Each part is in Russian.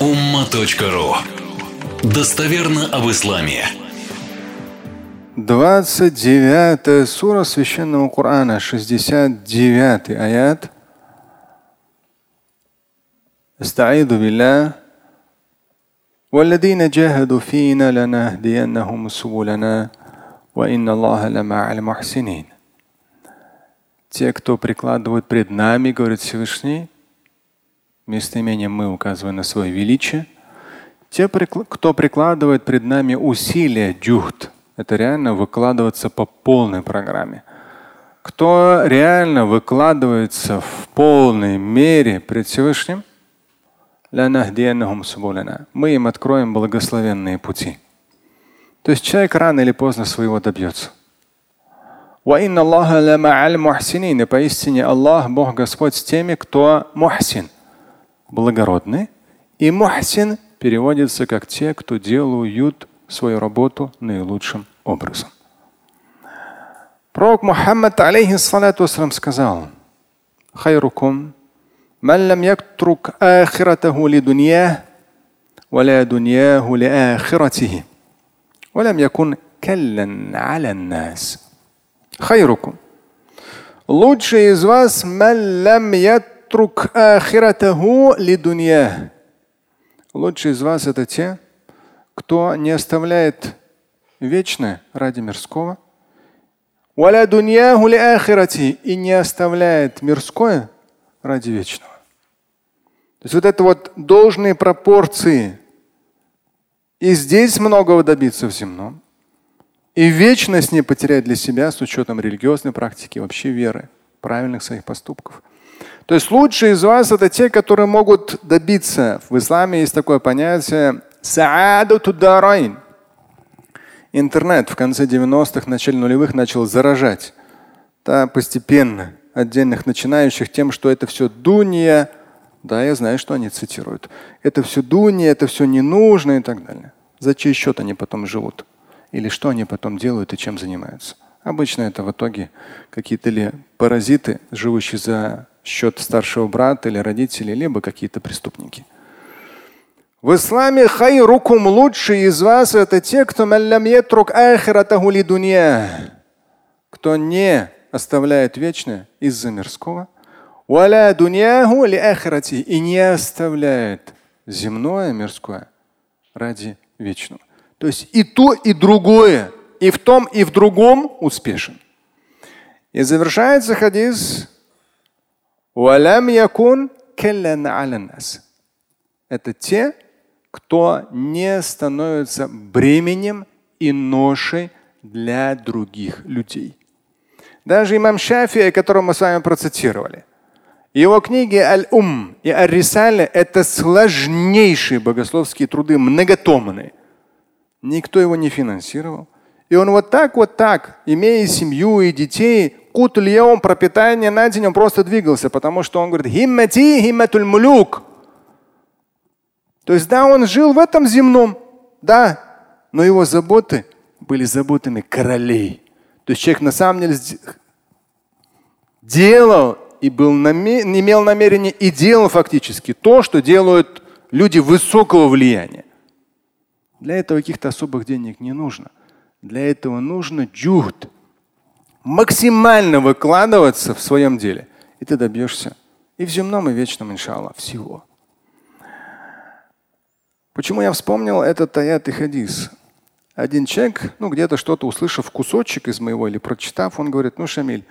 umma.ru Достоверно об исламе. 29 сура Священного Корана, 69 аят. استعيذ بالله والذين جاهدوا فينا لنهدينهم سبلنا وإن الله لمع المحسنين. Те, кто прикладывают пред нами, говорит Всевышний, местоимением мы указываем на свое величие. Те, кто прикладывает пред нами усилия, дюхт, это реально выкладываться по полной программе. Кто реально выкладывается в полной мере пред Всевышним, мы им откроем благословенные пути. То есть человек рано или поздно своего добьется. И поистине Аллах, Бог Господь с теми, кто мухсин, благородный. И мухсин переводится как те, кто делают свою работу наилучшим образом. Пророк Мухаммад алейхиссалату сказал, хайрукум من لم يترك آخرته لدنياه ولا دنياه لآخرته ولم يكن كلا على الناس خيركم лучший из вас من لم يترك Фатрук ахиратаху э, лидунья. Лучшие из вас это те, кто не оставляет вечное ради мирского. И не оставляет мирское ради вечного. То есть вот это вот должные пропорции. И здесь многого добиться в земном. И вечность не потерять для себя с учетом религиозной практики, вообще веры, правильных своих поступков. То есть лучшие из вас это те, которые могут добиться. В исламе есть такое понятие саадатударайн. Интернет в конце 90-х, начале нулевых начал заражать. Да, постепенно отдельных начинающих тем, что это все дунья, да, я знаю, что они цитируют. Это все дуни, это все не нужно и так далее. За чей счет они потом живут? Или что они потом делают и чем занимаются? Обычно это в итоге какие-то ли паразиты, живущие за счет старшего брата или родителей, либо какие-то преступники. В исламе хайрукум лучшие из вас это те, кто кто не оставляет вечное из-за мирского и не оставляет земное, мирское ради вечного. То есть и то, и другое, и в том, и в другом успешен. И завершается хадис. Это те, кто не становится бременем и ношей для других людей. Даже имам Шафи, которого мы с вами процитировали – его книги Аль-Ум и Аль-Рисаля – это сложнейшие богословские труды, многотомные. Никто его не финансировал. И он вот так, вот так, имея семью и детей, кутульяум, пропитание на день, он просто двигался, потому что он говорит, химмати химматуль мулюк. То есть да, он жил в этом земном, да, но его заботы были заботами королей. То есть человек на самом деле делал и был намер... имел намерение и делал фактически то, что делают люди высокого влияния. Для этого каких-то особых денег не нужно. Для этого нужно джухд. Максимально выкладываться в своем деле. И ты добьешься и в земном, и в вечном, иншаллах, всего. Почему я вспомнил этот аят и хадис? Один человек, ну где-то что-то услышав кусочек из моего или прочитав, он говорит, ну Шамиль,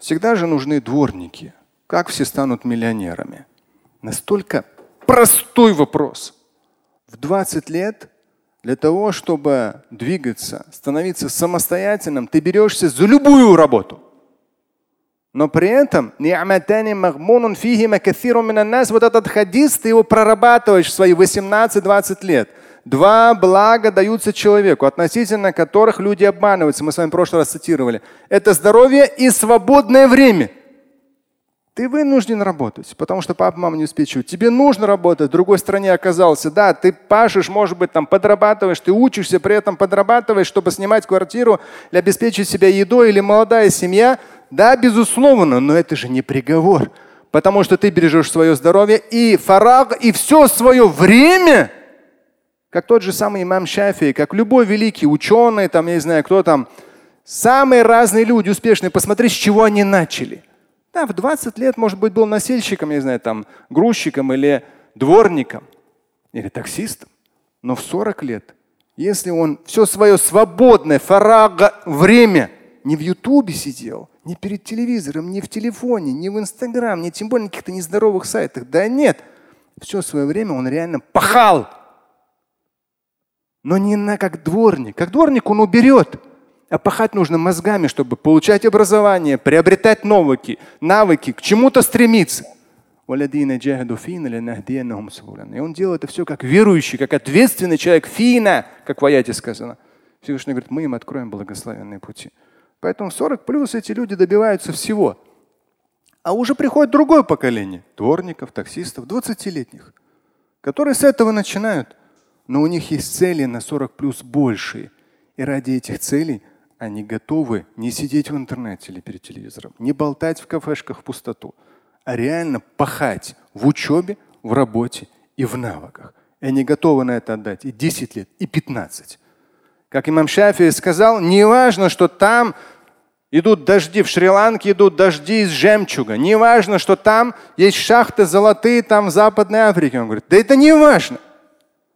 Всегда же нужны дворники. Как все станут миллионерами? Настолько простой вопрос. В 20 лет для того, чтобы двигаться, становиться самостоятельным, ты берешься за любую работу. Но при этом вот этот хадис, ты его прорабатываешь в свои 18-20 лет. Два блага даются человеку, относительно которых люди обманываются. Мы с вами в прошлый раз цитировали. Это здоровье и свободное время. Ты вынужден работать, потому что папа, мама не обеспечивают. Тебе нужно работать, в другой стране оказался. Да, ты пашешь, может быть, там подрабатываешь, ты учишься, при этом подрабатываешь, чтобы снимать квартиру или обеспечить себя едой, или молодая семья. Да, безусловно, но это же не приговор. потому что ты бережешь свое здоровье и фараг, и все свое время, как тот же самый имам Шафи, как любой великий ученый, там, я не знаю, кто там, самые разные люди успешные, посмотри, с чего они начали. Да, в 20 лет, может быть, был носильщиком, я не знаю, там, грузчиком или дворником, или таксистом. Но в 40 лет, если он все свое свободное, фарага время не в Ютубе сидел, не перед телевизором, не в телефоне, не в Инстаграм, не тем более на каких-то нездоровых сайтах. Да нет. Все свое время он реально пахал. Но не на как дворник. Как дворник он уберет. А пахать нужно мозгами, чтобы получать образование, приобретать навыки, навыки, к чему-то стремиться. И он делает это все как верующий, как ответственный человек. Фина, как в аяте сказано. Всевышний говорит, мы им откроем благословенные пути. Поэтому в 40 плюс эти люди добиваются всего. А уже приходит другое поколение дворников, таксистов, 20-летних, которые с этого начинают. Но у них есть цели на 40 плюс большие. И ради этих целей они готовы не сидеть в интернете или перед телевизором, не болтать в кафешках в пустоту, а реально пахать в учебе, в работе и в навыках. И они готовы на это отдать и 10 лет, и 15. Как имам Шафи сказал, не важно, что там идут дожди, в Шри-Ланке идут дожди из жемчуга. Не важно, что там есть шахты золотые, там в Западной Африке. Он говорит, да это не важно.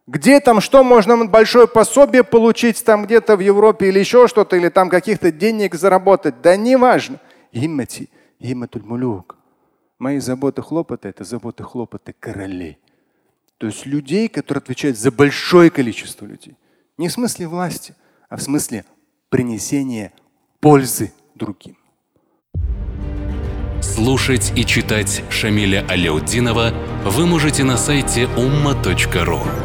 Где там, что можно большое пособие получить там где-то в Европе или еще что-то, или там каких-то денег заработать. Да не важно. Имати, мулюк. Мои заботы, хлопоты – это заботы, хлопоты королей. То есть людей, которые отвечают за большое количество людей. Не в смысле власти, а в смысле принесения пользы другим. Слушать и читать Шамиля Аляутдинова вы можете на сайте umma.ru.